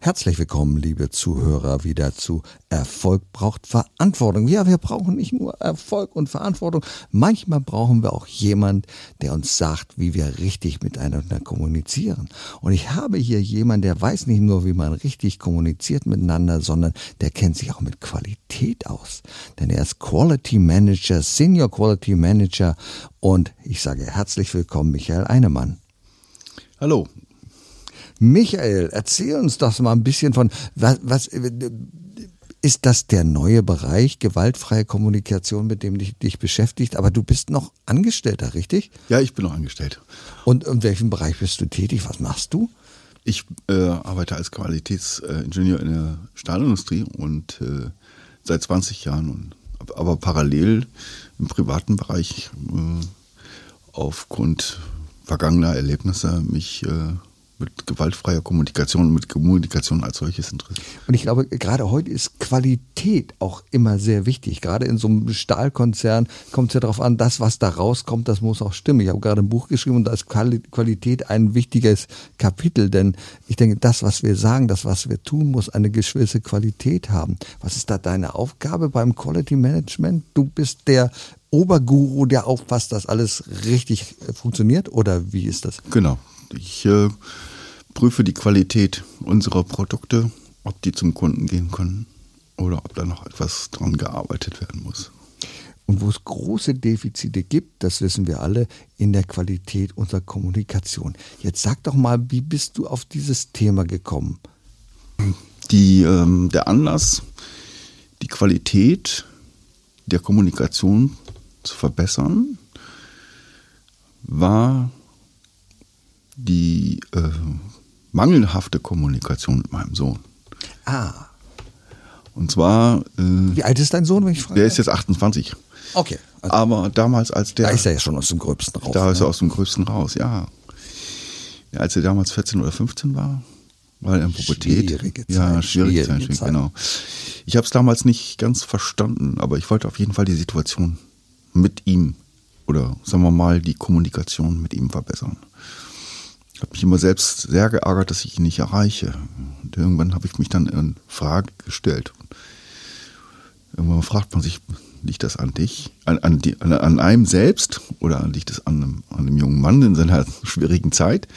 Herzlich willkommen, liebe Zuhörer, wieder zu Erfolg braucht Verantwortung. Ja, wir brauchen nicht nur Erfolg und Verantwortung. Manchmal brauchen wir auch jemand, der uns sagt, wie wir richtig miteinander kommunizieren. Und ich habe hier jemanden, der weiß nicht nur, wie man richtig kommuniziert miteinander, sondern der kennt sich auch mit Qualität aus. Denn er ist Quality Manager, Senior Quality Manager. Und ich sage herzlich willkommen, Michael Einemann. Hallo, Michael, erzähl uns doch mal ein bisschen von, was, was ist das der neue Bereich gewaltfreie Kommunikation, mit dem dich, dich beschäftigt? Aber du bist noch Angestellter, richtig? Ja, ich bin noch angestellt. Und in welchem Bereich bist du tätig? Was machst du? Ich äh, arbeite als Qualitätsingenieur in der Stahlindustrie und äh, seit 20 Jahren und aber parallel im privaten Bereich äh, aufgrund vergangener Erlebnisse mich äh, mit gewaltfreier Kommunikation, mit Kommunikation als solches interessiert. Und ich glaube, gerade heute ist Qualität auch immer sehr wichtig. Gerade in so einem Stahlkonzern kommt es ja darauf an, das, was da rauskommt, das muss auch stimmen. Ich habe gerade ein Buch geschrieben und da ist Qualität ein wichtiges Kapitel, denn ich denke, das, was wir sagen, das, was wir tun, muss eine gewisse Qualität haben. Was ist da deine Aufgabe beim Quality Management? Du bist der Oberguru, der aufpasst, dass alles richtig funktioniert oder wie ist das? Genau. Ich äh, prüfe die Qualität unserer Produkte, ob die zum Kunden gehen können oder ob da noch etwas dran gearbeitet werden muss. Und wo es große Defizite gibt, das wissen wir alle, in der Qualität unserer Kommunikation. Jetzt sag doch mal, wie bist du auf dieses Thema gekommen? Die, ähm, der Anlass, die Qualität der Kommunikation zu verbessern, war die äh, mangelhafte Kommunikation mit meinem Sohn. Ah. Und zwar. Äh, Wie alt ist dein Sohn, wenn ich frage? Der ist jetzt 28. Okay. Also Aber damals, als der. Da ist er ja schon aus dem Gröbsten raus. Da ne? ist er aus dem Gröbsten raus, ja. ja. Als er damals 14 oder 15 war, war er in Pubertät. Schwierige Zeit. Ja, schwierige, schwierige Zeit, Zeit, genau. Ich habe es damals nicht ganz verstanden, aber ich wollte auf jeden Fall die Situation mit ihm oder sagen wir mal die Kommunikation mit ihm verbessern. Ich habe mich immer selbst sehr geärgert, dass ich ihn nicht erreiche. Und irgendwann habe ich mich dann in Frage gestellt. Irgendwann fragt man sich, liegt das an dich, an, an, die, an, an einem selbst oder liegt das an einem, an einem jungen Mann in seiner schwierigen Zeit?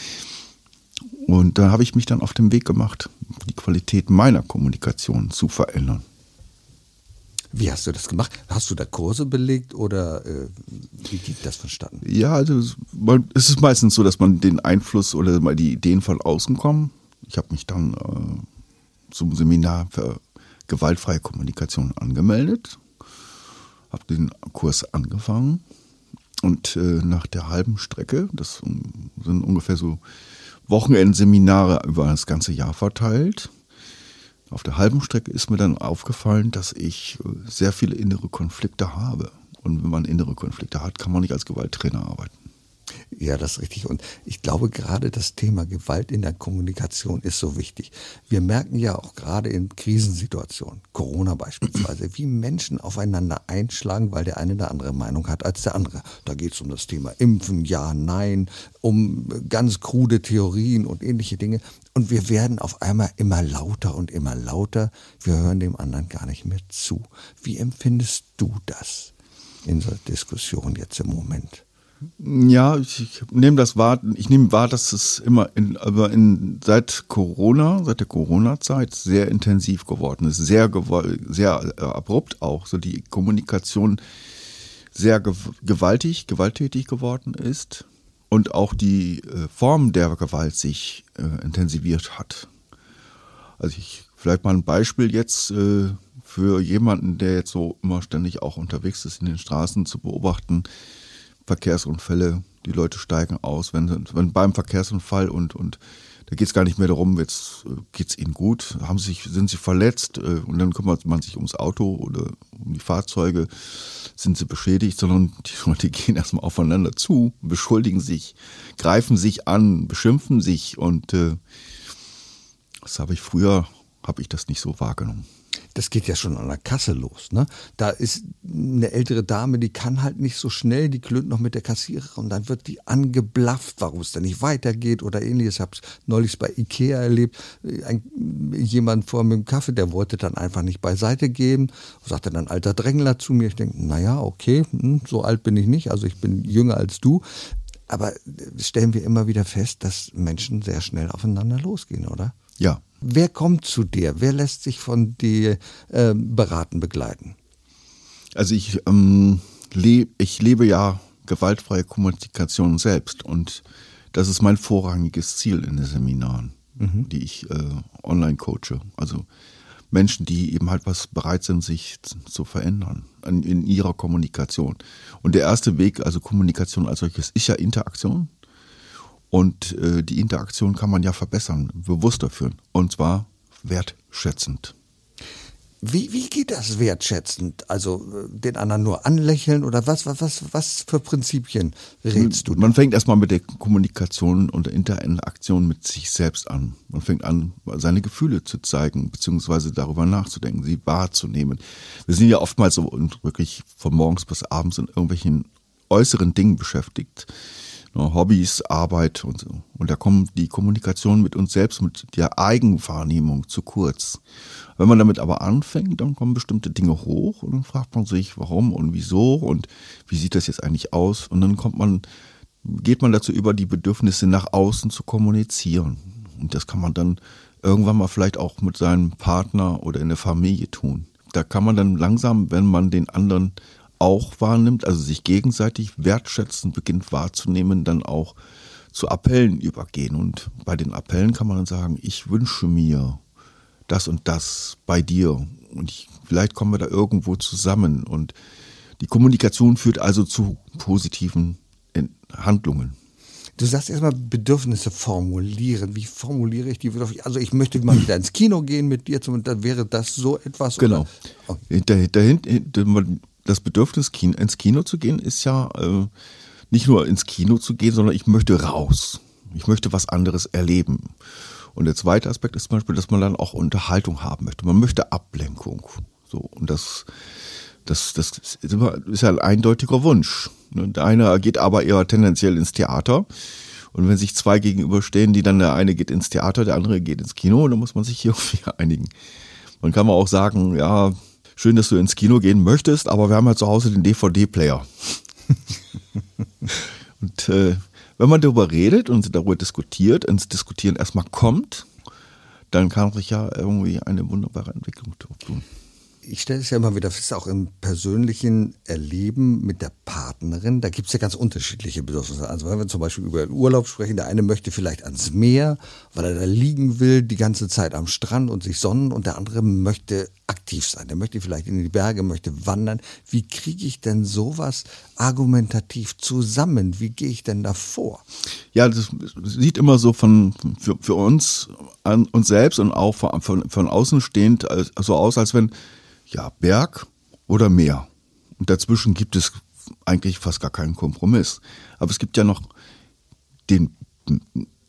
Und da habe ich mich dann auf den Weg gemacht, die Qualität meiner Kommunikation zu verändern. Wie hast du das gemacht? Hast du da Kurse belegt oder äh, wie ging das vonstatten? Ja, also es ist meistens so, dass man den Einfluss oder mal die Ideen von außen kommen. Ich habe mich dann äh, zum Seminar für gewaltfreie Kommunikation angemeldet, habe den Kurs angefangen und äh, nach der halben Strecke, das sind ungefähr so Wochenendseminare über das ganze Jahr verteilt, auf der halben Strecke ist mir dann aufgefallen, dass ich äh, sehr viele innere Konflikte habe. Und wenn man innere Konflikte hat, kann man nicht als Gewalttrainer arbeiten. Ja, das ist richtig. Und ich glaube, gerade das Thema Gewalt in der Kommunikation ist so wichtig. Wir merken ja auch gerade in Krisensituationen, Corona beispielsweise, wie Menschen aufeinander einschlagen, weil der eine eine andere Meinung hat als der andere. Da geht es um das Thema Impfen, ja, nein, um ganz krude Theorien und ähnliche Dinge. Und wir werden auf einmal immer lauter und immer lauter. Wir hören dem anderen gar nicht mehr zu. Wie empfindest du das in der Diskussion jetzt im Moment? Ja, ich, ich nehme das wahr, ich nehme wahr, dass es immer in, aber in, seit Corona, seit der Corona-Zeit sehr intensiv geworden ist, sehr, sehr äh, abrupt auch, so die Kommunikation sehr gewaltig, gewalttätig geworden ist und auch die äh, Form der Gewalt sich äh, intensiviert hat. Also ich, vielleicht mal ein Beispiel jetzt äh, für jemanden, der jetzt so immer ständig auch unterwegs ist in den Straßen zu beobachten, Verkehrsunfälle, die Leute steigen aus, wenn, wenn beim Verkehrsunfall und, und da geht es gar nicht mehr darum, jetzt äh, geht es ihnen gut, haben sich, sind sie verletzt äh, und dann kümmert man sich ums Auto oder um die Fahrzeuge, sind sie beschädigt, sondern die Leute gehen erstmal aufeinander zu, beschuldigen sich, greifen sich an, beschimpfen sich und äh, das habe ich früher habe ich das nicht so wahrgenommen das geht ja schon an der Kasse los. Ne? Da ist eine ältere Dame, die kann halt nicht so schnell, die klönt noch mit der Kassiererin und dann wird die angeblafft, warum es da nicht weitergeht oder ähnliches. Ich habe es neulich bei Ikea erlebt. Ein, jemand vor mit dem Kaffee, der wollte dann einfach nicht beiseite geben, sagte dann alter Drängler zu mir. Ich denke, naja, okay, hm, so alt bin ich nicht, also ich bin jünger als du. Aber stellen wir immer wieder fest, dass Menschen sehr schnell aufeinander losgehen, oder? Ja, Wer kommt zu dir? Wer lässt sich von dir äh, beraten, begleiten? Also ich, ähm, leb, ich lebe ja gewaltfreie Kommunikation selbst und das ist mein vorrangiges Ziel in den Seminaren, mhm. die ich äh, online coache. Also Menschen, die eben halt was bereit sind, sich zu verändern in, in ihrer Kommunikation. Und der erste Weg, also Kommunikation als solches, ist ja Interaktion. Und äh, die Interaktion kann man ja verbessern, bewusster führen. Und zwar wertschätzend. Wie, wie geht das wertschätzend? Also äh, den anderen nur anlächeln oder was, was, was, was für Prinzipien redest du? Man fängt erstmal mit der Kommunikation und der Interaktion mit sich selbst an. Man fängt an, seine Gefühle zu zeigen, beziehungsweise darüber nachzudenken, sie wahrzunehmen. Wir sind ja oftmals so wirklich von morgens bis abends in irgendwelchen äußeren Dingen beschäftigt ne, Hobbys, Arbeit und so. Und da kommt die Kommunikation mit uns selbst, mit der Eigenwahrnehmung zu kurz. Wenn man damit aber anfängt, dann kommen bestimmte Dinge hoch und dann fragt man sich, warum und wieso und wie sieht das jetzt eigentlich aus? Und dann kommt man, geht man dazu über, die Bedürfnisse nach außen zu kommunizieren. Und das kann man dann irgendwann mal vielleicht auch mit seinem Partner oder in der Familie tun. Da kann man dann langsam, wenn man den anderen auch wahrnimmt, also sich gegenseitig wertschätzend beginnt wahrzunehmen, dann auch zu Appellen übergehen. Und bei den Appellen kann man dann sagen, ich wünsche mir das und das bei dir. Und ich, vielleicht kommen wir da irgendwo zusammen. Und die Kommunikation führt also zu positiven Handlungen. Du sagst erstmal Bedürfnisse formulieren. Wie formuliere ich die? Also ich möchte mal wieder ins Kino gehen mit dir, dann wäre das so etwas. Genau. Oder? Oh. Dahinter, das Bedürfnis, ins Kino zu gehen, ist ja äh, nicht nur ins Kino zu gehen, sondern ich möchte raus. Ich möchte was anderes erleben. Und der zweite Aspekt ist zum Beispiel, dass man dann auch Unterhaltung haben möchte. Man möchte Ablenkung. So, und das, das, das ist, ja ein eindeutiger Wunsch. Ne, der eine geht aber eher tendenziell ins Theater. Und wenn sich zwei gegenüberstehen, die dann der eine geht ins Theater, der andere geht ins Kino, dann muss man sich hier irgendwie einigen. Man kann auch sagen, ja, schön, dass du ins Kino gehen möchtest, aber wir haben ja zu Hause den DVD-Player. und äh, wenn man darüber redet und darüber diskutiert, ins Diskutieren erstmal kommt, dann kann sich ja irgendwie eine wunderbare Entwicklung tun ich stelle es ja immer wieder fest, auch im persönlichen Erleben mit der Partnerin, da gibt es ja ganz unterschiedliche Bedürfnisse. Also wenn wir zum Beispiel über Urlaub sprechen, der eine möchte vielleicht ans Meer, weil er da liegen will, die ganze Zeit am Strand und sich sonnen und der andere möchte aktiv sein. Der möchte vielleicht in die Berge, möchte wandern. Wie kriege ich denn sowas argumentativ zusammen? Wie gehe ich denn da vor? Ja, das sieht immer so von für, für uns an uns selbst und auch von, von, von außen stehend so aus, als wenn ja, Berg oder Meer. Und dazwischen gibt es eigentlich fast gar keinen Kompromiss. Aber es gibt ja noch den,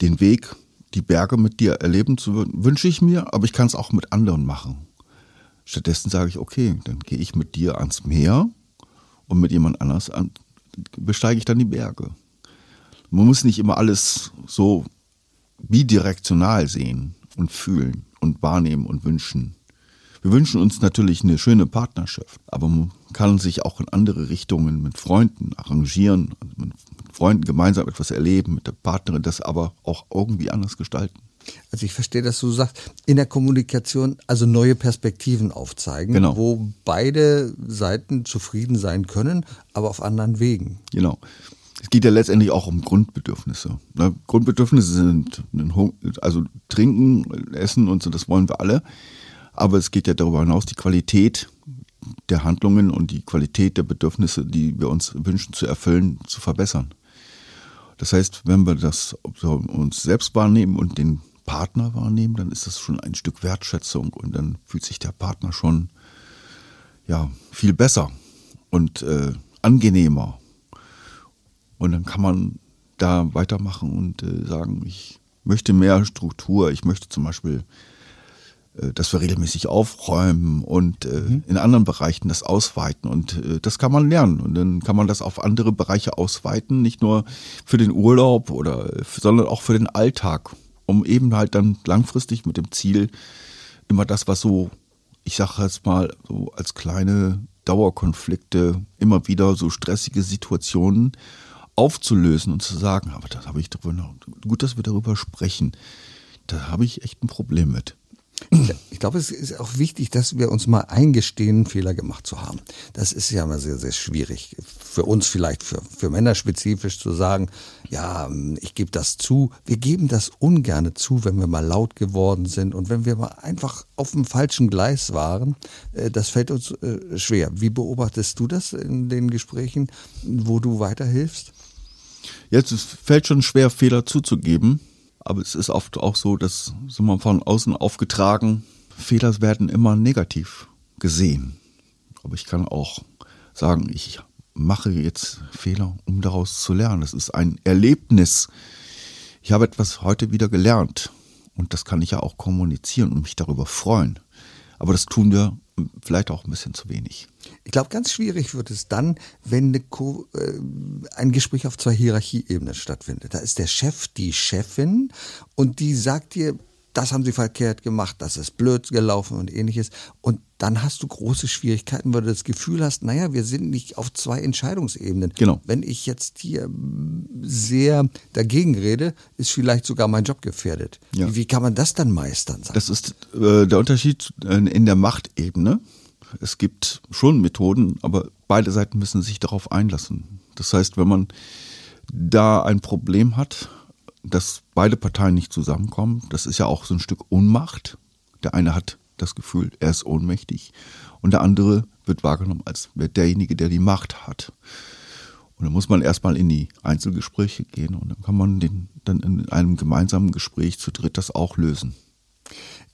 den Weg, die Berge mit dir erleben zu wünsche ich mir, aber ich kann es auch mit anderen machen. Stattdessen sage ich, okay, dann gehe ich mit dir ans Meer und mit jemand anders an, besteige ich dann die Berge. Man muss nicht immer alles so bidirektional sehen und fühlen und wahrnehmen und wünschen. Wir wünschen uns natürlich eine schöne Partnerschaft, aber man kann sich auch in andere Richtungen mit Freunden arrangieren, also mit Freunden gemeinsam etwas erleben, mit der Partnerin das aber auch irgendwie anders gestalten. Also ich verstehe, dass du sagst, in der Kommunikation also neue Perspektiven aufzeigen, genau. wo beide Seiten zufrieden sein können, aber auf anderen Wegen. Genau. Es geht ja letztendlich auch um Grundbedürfnisse. Ne? Grundbedürfnisse sind also trinken, essen und so, das wollen wir alle. Aber es geht ja darüber hinaus, die Qualität der Handlungen und die Qualität der Bedürfnisse, die wir uns wünschen zu erfüllen, zu verbessern. Das heißt, wenn wir das uns selbst wahrnehmen und den Partner wahrnehmen, dann ist das schon ein Stück Wertschätzung und dann fühlt sich der Partner schon ja viel besser und äh, angenehmer. Und dann kann man da weitermachen und äh, sagen, ich möchte mehr Struktur, ich möchte zum Beispiel dass wir regelmäßig aufräumen und äh, mhm. in anderen Bereichen das ausweiten. Und äh, das kann man lernen. Und dann kann man das auf andere Bereiche ausweiten, nicht nur für den Urlaub oder, sondern auch für den Alltag, um eben halt dann langfristig mit dem Ziel, immer das, was so, ich sage jetzt mal, so als kleine Dauerkonflikte, immer wieder so stressige Situationen aufzulösen und zu sagen, aber das habe ich darüber, gut, dass wir darüber sprechen. Da habe ich echt ein Problem mit. Ich glaube, es ist auch wichtig, dass wir uns mal eingestehen, Fehler gemacht zu haben. Das ist ja mal sehr, sehr schwierig. Für uns vielleicht, für, für Männer spezifisch zu sagen, ja, ich gebe das zu. Wir geben das ungerne zu, wenn wir mal laut geworden sind und wenn wir mal einfach auf dem falschen Gleis waren. Äh, das fällt uns äh, schwer. Wie beobachtest du das in den Gesprächen, wo du weiterhilfst? Jetzt fällt schon schwer, Fehler zuzugeben. Aber es ist oft auch so, dass so mal von außen aufgetragen, Fehler werden immer negativ gesehen. Aber ich kann auch sagen, ich mache jetzt Fehler, um daraus zu lernen. Das ist ein Erlebnis. Ich habe etwas heute wieder gelernt. Und das kann ich ja auch kommunizieren und mich darüber freuen. Aber das tun wir vielleicht auch ein bisschen zu wenig. Ich glaube, ganz schwierig wird es dann, wenn äh, ein Gespräch auf zwei Hierarchieebenen stattfindet. Da ist der Chef die Chefin und die sagt dir, das haben sie verkehrt gemacht, das ist blöd gelaufen und ähnliches. Und dann hast du große Schwierigkeiten, weil du das Gefühl hast, naja, wir sind nicht auf zwei Entscheidungsebenen. Genau. Wenn ich jetzt hier sehr dagegen rede, ist vielleicht sogar mein Job gefährdet. Ja. Wie, kann man das dann meistern? Das ist äh, der Unterschied in der Machtebene. Es gibt schon Methoden, aber beide Seiten müssen sich darauf einlassen. Das heißt, wenn man da ein Problem hat, dass beide Parteien nicht zusammenkommen. Das ist ja auch so ein Stück Ohnmacht. Der eine hat das Gefühl, er ist ohnmächtig und der andere wird wahrgenommen als derjenige, der die Macht hat. Und dann muss man erstmal in die Einzelgespräche gehen und dann kann man den, dann in einem gemeinsamen Gespräch zu dritt das auch lösen.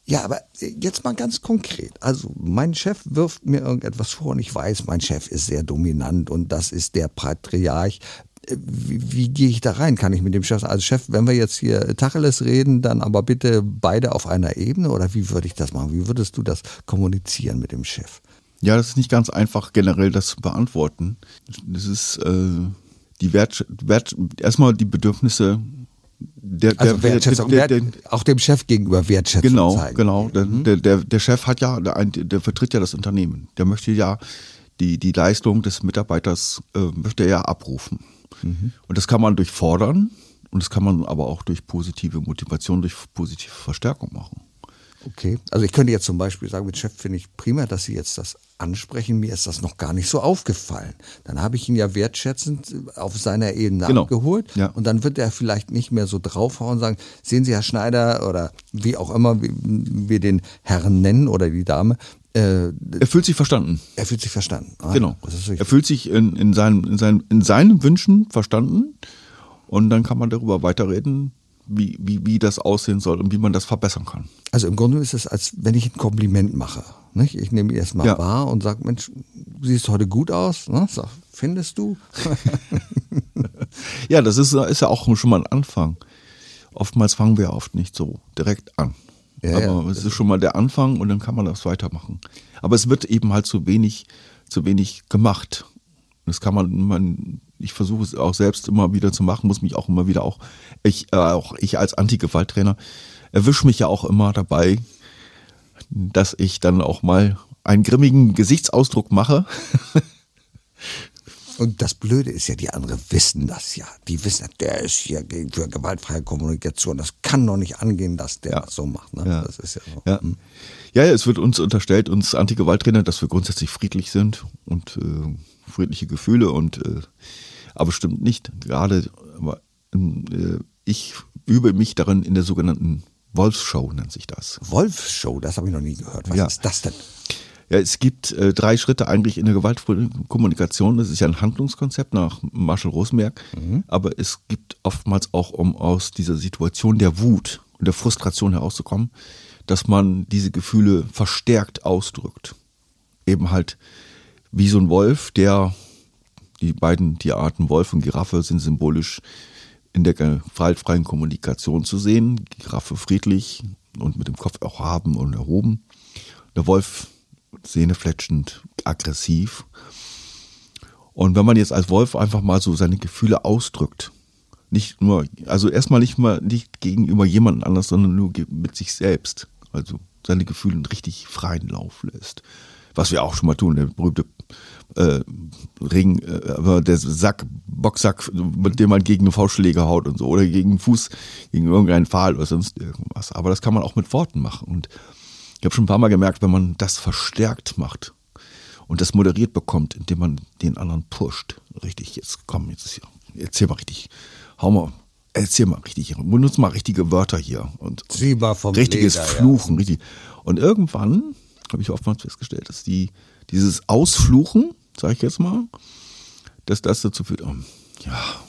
Ja, aber jetzt mal ganz konkret. Also mein Chef wirft mir irgendetwas vor und ich weiß, mein Chef ist sehr dominant und das ist der Patriarch wie, wie gehe ich da rein? Kann ich mit dem Chef, also Chef, wenn wir jetzt hier Tacheles reden, dann aber bitte beide auf einer Ebene oder wie würde ich das machen? Wie würdest du das kommunizieren mit dem Chef? Ja, das ist nicht ganz einfach, generell das zu beantworten. Das ist äh, die Wert, Wert, erstmal die Bedürfnisse der, also der, Wertschätzung, der, der, auch dem Chef gegenüber Wertschätzung genau, zeigen. Genau, mhm. der, der, der Chef hat ja, der, der vertritt ja das Unternehmen. Der möchte ja die, die Leistung des Mitarbeiters äh, möchte er ja abrufen. Mhm. Und das kann man durch Fordern und das kann man aber auch durch positive Motivation, durch positive Verstärkung machen. Okay, also ich könnte jetzt zum Beispiel sagen, mit Chef finde ich prima, dass Sie jetzt das ansprechen. Mir ist das noch gar nicht so aufgefallen. Dann habe ich ihn ja wertschätzend auf seiner Ebene genau. abgeholt ja. und dann wird er vielleicht nicht mehr so draufhauen und sagen, sehen Sie, Herr Schneider oder wie auch immer wir den Herrn nennen oder die Dame, äh, er fühlt sich verstanden. Er fühlt sich verstanden. Ah, genau. er fühlt sich in, in, seinen, in, seinen, in seinen Wünschen verstanden und dann kann man darüber weiterreden, wie, wie, wie das aussehen soll und wie man das verbessern kann. Also im Grunde ist es, als wenn ich ein Kompliment mache. Nicht? Ich nehme ihn erstmal ja. wahr und sage, Mensch, siehst heute gut aus. Ne? Sag, findest du? ja, das ist, ist ja auch schon mal ein Anfang. Oftmals fangen wir oft nicht so direkt an. Ja, aber ja. es ist schon mal der Anfang und dann kann man das weitermachen. Aber es wird eben halt zu wenig, zu wenig gemacht. Das kann man, man ich versuche es auch selbst immer wieder zu machen, muss mich auch immer wieder auch, ich, äh, auch ich als Anti-Gewalt-Trainer erwische mich ja auch immer dabei, dass ich dann auch mal einen grimmigen Gesichtsausdruck mache Und das Blöde ist ja, die anderen wissen das ja. Die wissen, der ist hier für gewaltfreie Kommunikation. Das kann doch nicht angehen, dass der ja. das so macht. Ne? Ja. Das ist ja, so. ja. Hm. ja, es wird uns unterstellt, uns Anti-Gewalttrainer, dass wir grundsätzlich friedlich sind und äh, friedliche Gefühle und äh, aber stimmt nicht. Gerade äh, ich übe mich darin in der sogenannten Wolfsshow nennt sich das. Wolfsshow, das habe ich noch nie gehört. Was ja. ist das denn? Ja, es gibt äh, drei Schritte eigentlich in der gewaltvollen Kommunikation. Das ist ja ein Handlungskonzept nach Marshall Rosenberg. Mhm. Aber es gibt oftmals auch, um aus dieser Situation der Wut und der Frustration herauszukommen, dass man diese Gefühle verstärkt ausdrückt. Eben halt wie so ein Wolf, der, die beiden Tierarten Wolf und Giraffe sind symbolisch in der gewaltfreien Kommunikation zu sehen. Giraffe friedlich, und mit dem Kopf auch haben und erhoben. Der Wolf zähnefletschend aggressiv. Und wenn man jetzt als Wolf einfach mal so seine Gefühle ausdrückt, nicht nur, also erstmal nicht mal nicht gegenüber jemandem anders, sondern nur mit sich selbst, also seine Gefühle richtig freien Lauf lässt. Was wir auch schon mal tun, der berühmte äh, Ring, äh, der Sack, Boxsack, mit dem man gegen einen Faustschläger haut und so, oder gegen einen Fuß, gegen irgendeinen Pfahl oder sonst irgendwas. Aber das kann man auch mit Worten machen. Und ich habe schon ein paar Mal gemerkt, wenn man das verstärkt macht und das moderiert bekommt, indem man den anderen pusht, richtig, jetzt komm, jetzt hier, erzähl mal richtig, hau mal, erzähl mal richtig, benutze mal richtige Wörter hier und, vom richtiges Leder, Fluchen, richtig. Und irgendwann habe ich oftmals festgestellt, dass die dieses Ausfluchen, sage ich jetzt mal, dass das dazu führt, oh, ja,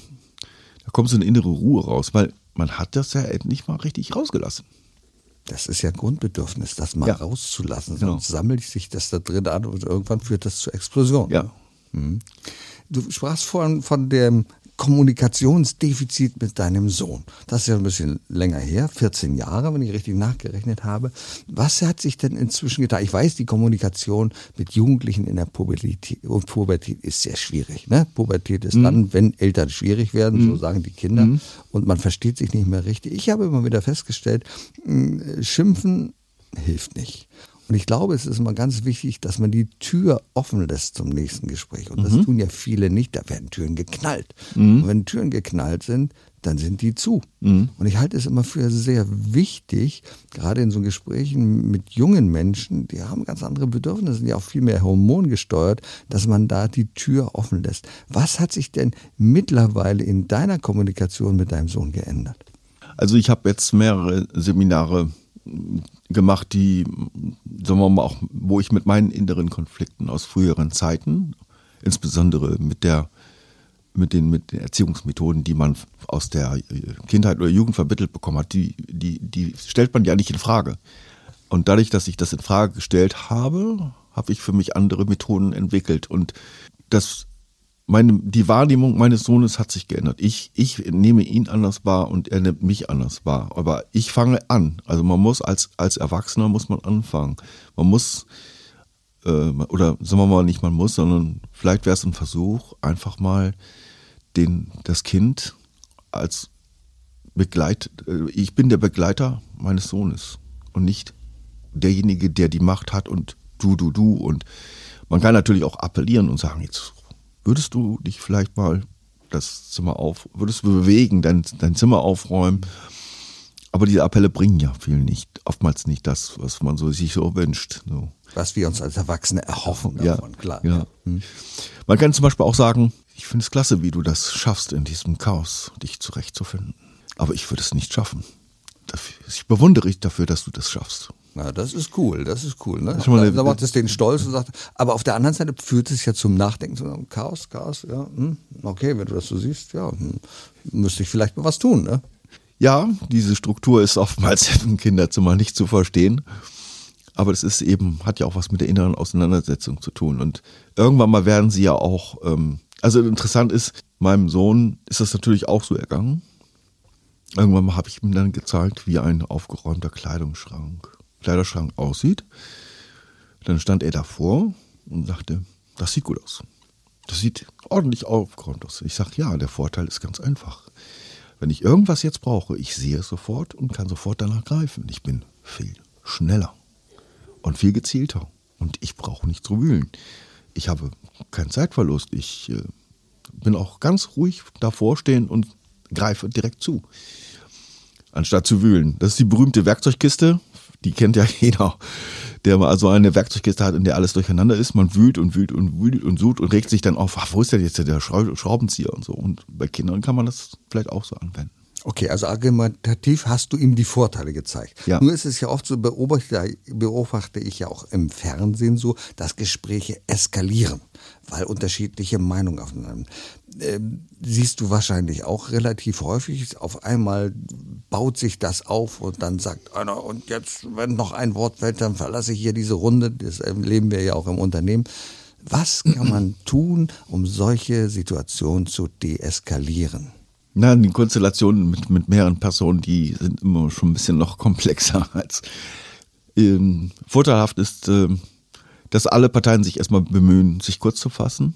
da kommt so eine innere Ruhe raus, weil man hat das ja endlich mal richtig rausgelassen. Das ist ja ein Grundbedürfnis, das mal Ja. rauszulassen. Genau. Sonst sammelt sich das da drin an und irgendwann führt das zur Explosion. Ja. Du sprachst vorhin von dem Kommunikationsdefizit mit deinem Sohn. Das ist ja ein bisschen länger her, 14 Jahre, wenn ich richtig nachgerechnet habe. Was hat sich denn inzwischen getan? Ich weiß, die Kommunikation mit Jugendlichen in der Pubertät, und Pubertät ist sehr schwierig. Ne? Pubertät ist dann, wenn Eltern schwierig werden, so sagen die Kinder, und man versteht sich nicht mehr richtig. Ich habe immer wieder festgestellt, Schimpfen hilft nicht. Und ich glaube, es ist immer ganz wichtig, dass man die Tür offen lässt zum nächsten Gespräch. Und das tun ja viele nicht. Da werden Türen geknallt. Und wenn Türen geknallt sind, dann sind die zu. Und ich halte es immer für sehr wichtig, gerade in so Gesprächen mit jungen Menschen, die haben ganz andere Bedürfnisse, sind ja auch viel mehr hormongesteuert, dass man da die Tür offen lässt. Was hat sich denn mittlerweile in deiner Kommunikation mit deinem Sohn geändert? Also ich habe jetzt mehrere Seminare gemacht, die, sagen wir mal, auch, wo ich mit meinen inneren Konflikten aus früheren Zeiten, insbesondere mit der mit den, mit den Erziehungsmethoden, die man aus der Kindheit oder Jugend vermittelt bekommen hat, die, die, die stellt man ja nicht in Frage. Und dadurch, dass ich das in Frage gestellt habe, habe ich für mich andere Methoden entwickelt. Und das, meine, die Wahrnehmung meines Sohnes hat sich geändert. Ich, ich nehme ihn anders wahr und er nimmt mich anders wahr. Aber ich fange an. Also man muss als, als Erwachsener muss man anfangen. Man muss, äh, oder sagen wir mal nicht man muss, sondern vielleicht wäre es ein Versuch, einfach mal den, das Kind als Begleit, äh, ich bin der Begleiter meines Sohnes und nicht derjenige, der die Macht hat und du, du, du. Und man kann natürlich auch appellieren und sagen, jetzt würdest du dich vielleicht mal das Zimmer auf, würdest du bewegen, dein, dein Zimmer aufräumen. Aber diese Appelle bringen ja viel nicht, oftmals nicht das, was man so sich so wünscht. So. Was wir uns als Erwachsene erhoffen Ja, davon, klar. ja. Man kann zum Beispiel auch sagen, ich finde es klasse, wie du das schaffst, in diesem Chaos dich zurechtzufinden. Aber ich würde es nicht schaffen. Ich bewundere dich dafür, dass du das schaffst. Na, das ist cool, das ist cool. Ne? ist Da, da macht es den Stolz und sagt, aber auf der anderen Seite führt es ja zum Nachdenken, zu Chaos, Chaos, ja, hm, okay, wenn du das so siehst, ja, hm, müsste ich vielleicht mal was tun, ne? Ja, diese Struktur ist oftmals im Kinderzimmer nicht zu verstehen. Aber das ist eben, hat ja auch was mit der inneren Auseinandersetzung zu tun. Und irgendwann mal werden sie ja auch, ähm, also interessant ist, meinem Sohn ist das natürlich auch so ergangen. Irgendwann mal habe ich ihm dann gezeigt, wie ein aufgeräumter Kleidungsschrank, Kleiderschrank aussieht. Dann stand er davor und sagte, das sieht gut aus. Das sieht ordentlich aufgeräumt aus. Ich sage, ja, der Vorteil ist ganz einfach. Wenn ich irgendwas jetzt brauche, ich sehe es sofort und kann sofort danach greifen. Ich bin viel schneller und viel gezielter. Und ich brauche nicht zu wühlen. Ich habe keinen Zeitverlust. Ich äh, bin auch ganz ruhig davor stehen und greife direkt zu. Anstatt zu wühlen. Das ist die berühmte Werkzeugkiste. Die kennt ja jeder, der mal also eine Werkzeugkiste hat, in der alles durcheinander ist. Man wühlt und wühlt und wühlt und sucht und regt sich dann auf, ach, wo ist denn jetzt der Schrau- Schraubenzieher und so. Und bei Kindern kann man das vielleicht auch so anwenden. Okay, also argumentativ hast du ihm die Vorteile gezeigt. Ja. Nur ist es ja oft so, beobachte, beobachte ich ja auch im Fernsehen so, dass Gespräche eskalieren, weil unterschiedliche Meinungen aufeinander. Ähm, siehst du wahrscheinlich auch relativ häufig, auf einmal baut sich das auf und dann sagt einer, und jetzt, wenn noch ein Wort fällt, dann verlasse ich hier diese Runde, das erleben wir ja auch im Unternehmen. Was kann man tun, um solche Situationen zu deeskalieren? Na, die Konstellationen mit, mit mehreren Personen, die sind immer schon ein bisschen noch komplexer als ähm, vorteilhaft ist, äh, dass alle Parteien sich erstmal bemühen, sich kurz zu fassen,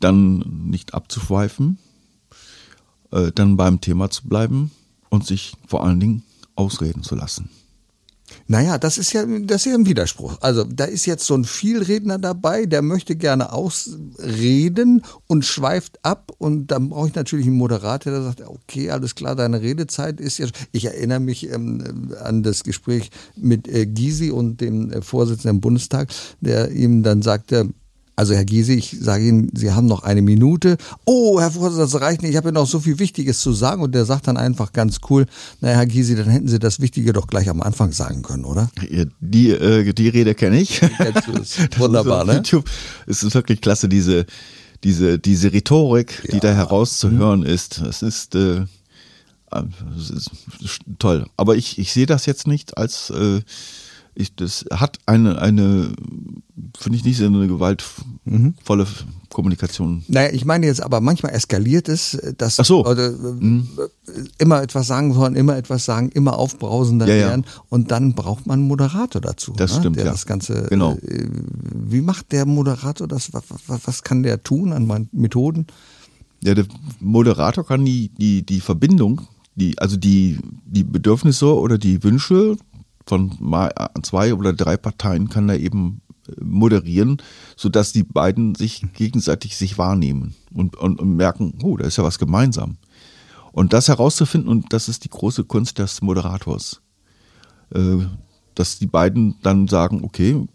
dann nicht abzuschweifen, äh, dann beim Thema zu bleiben und sich vor allen Dingen ausreden zu lassen. Naja, das ist ja, das ist ja ein Widerspruch. Also da ist jetzt so ein Vielredner dabei, der möchte gerne ausreden und schweift ab und dann brauche ich natürlich einen Moderator, der sagt, okay, alles klar, deine Redezeit ist jetzt. Ich erinnere mich ähm, an das Gespräch mit äh, Gysi und dem äh, Vorsitzenden im Bundestag, der ihm dann sagte, also Herr Giese, ich sage Ihnen, Sie haben noch eine Minute. Oh, Herr Vorsitzender, das reicht nicht. Ich habe ja noch so viel Wichtiges zu sagen. Und der sagt dann einfach ganz cool, naja, Herr Giese, dann hätten Sie das Wichtige doch gleich am Anfang sagen können, oder? Die, äh, die Rede kenne ich. Wunderbar, ne? YouTube. Es ist wirklich klasse, diese, diese, diese Rhetorik, ja. die da herauszuhören mhm. ist. Es ist, äh, es ist toll. Aber ich, ich sehe das jetzt nicht als... Äh, ich, das hat eine, eine finde ich nicht so eine gewaltvolle Kommunikation. Naja, ich meine jetzt aber manchmal eskaliert es, dass Ach so. oder, mhm. immer etwas sagen wollen, immer etwas sagen, immer aufbrausender ja, werden ja. und dann braucht man einen Moderator dazu. Das ne? stimmt, der ja. Das Ganze, genau. Äh, wie macht der Moderator das? Was, was kann der tun an Methoden? Ja, der Moderator kann die, die, die Verbindung, die, also die, die Bedürfnisse oder die Wünsche von zwei oder drei Parteien kann er eben äh, moderieren, sodass die beiden sich gegenseitig sich wahrnehmen und, und, und merken, oh, da ist ja was gemeinsam. Und das herauszufinden, und das ist die große Kunst des Moderators, äh, dass die beiden dann sagen, okay,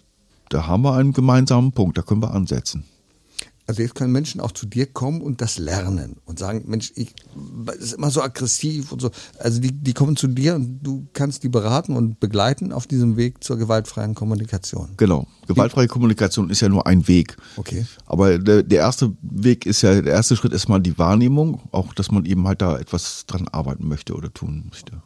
da haben wir einen gemeinsamen Punkt, da können wir ansetzen. Also jetzt können Menschen auch zu dir kommen und das lernen und sagen, Mensch, ich das ist immer so aggressiv und so. Also die, die kommen zu dir und du kannst die beraten und begleiten auf diesem Weg zur gewaltfreien Kommunikation. Genau. Gewaltfreie Kommunikation ist ja nur ein Weg. Okay. Aber der, der erste Weg ist ja, der erste Schritt ist mal die Wahrnehmung, auch dass man eben halt da etwas dran arbeiten möchte oder tun möchte.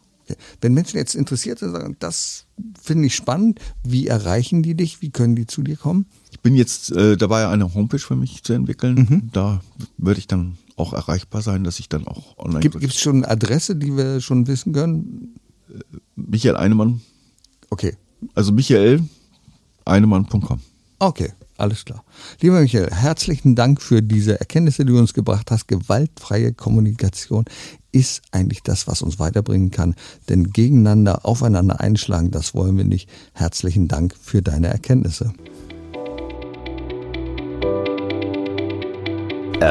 Wenn Menschen jetzt interessiert sind, sagen, das finde ich spannend, wie erreichen die dich? Wie können die zu dir kommen? Ich bin jetzt äh, dabei, eine Homepage für mich zu entwickeln. Mhm. Da würde ich dann auch erreichbar sein, dass ich dann auch online. Gibt es schon eine Adresse, die wir schon wissen können? Äh, Michael Einemann. Okay. Also Michael Einemann.com. Okay. Alles klar. Lieber Michael, herzlichen Dank für diese Erkenntnisse, die du uns gebracht hast. Gewaltfreie Kommunikation ist eigentlich das, was uns weiterbringen kann. Denn gegeneinander, aufeinander einschlagen, das wollen wir nicht. Herzlichen Dank für deine Erkenntnisse.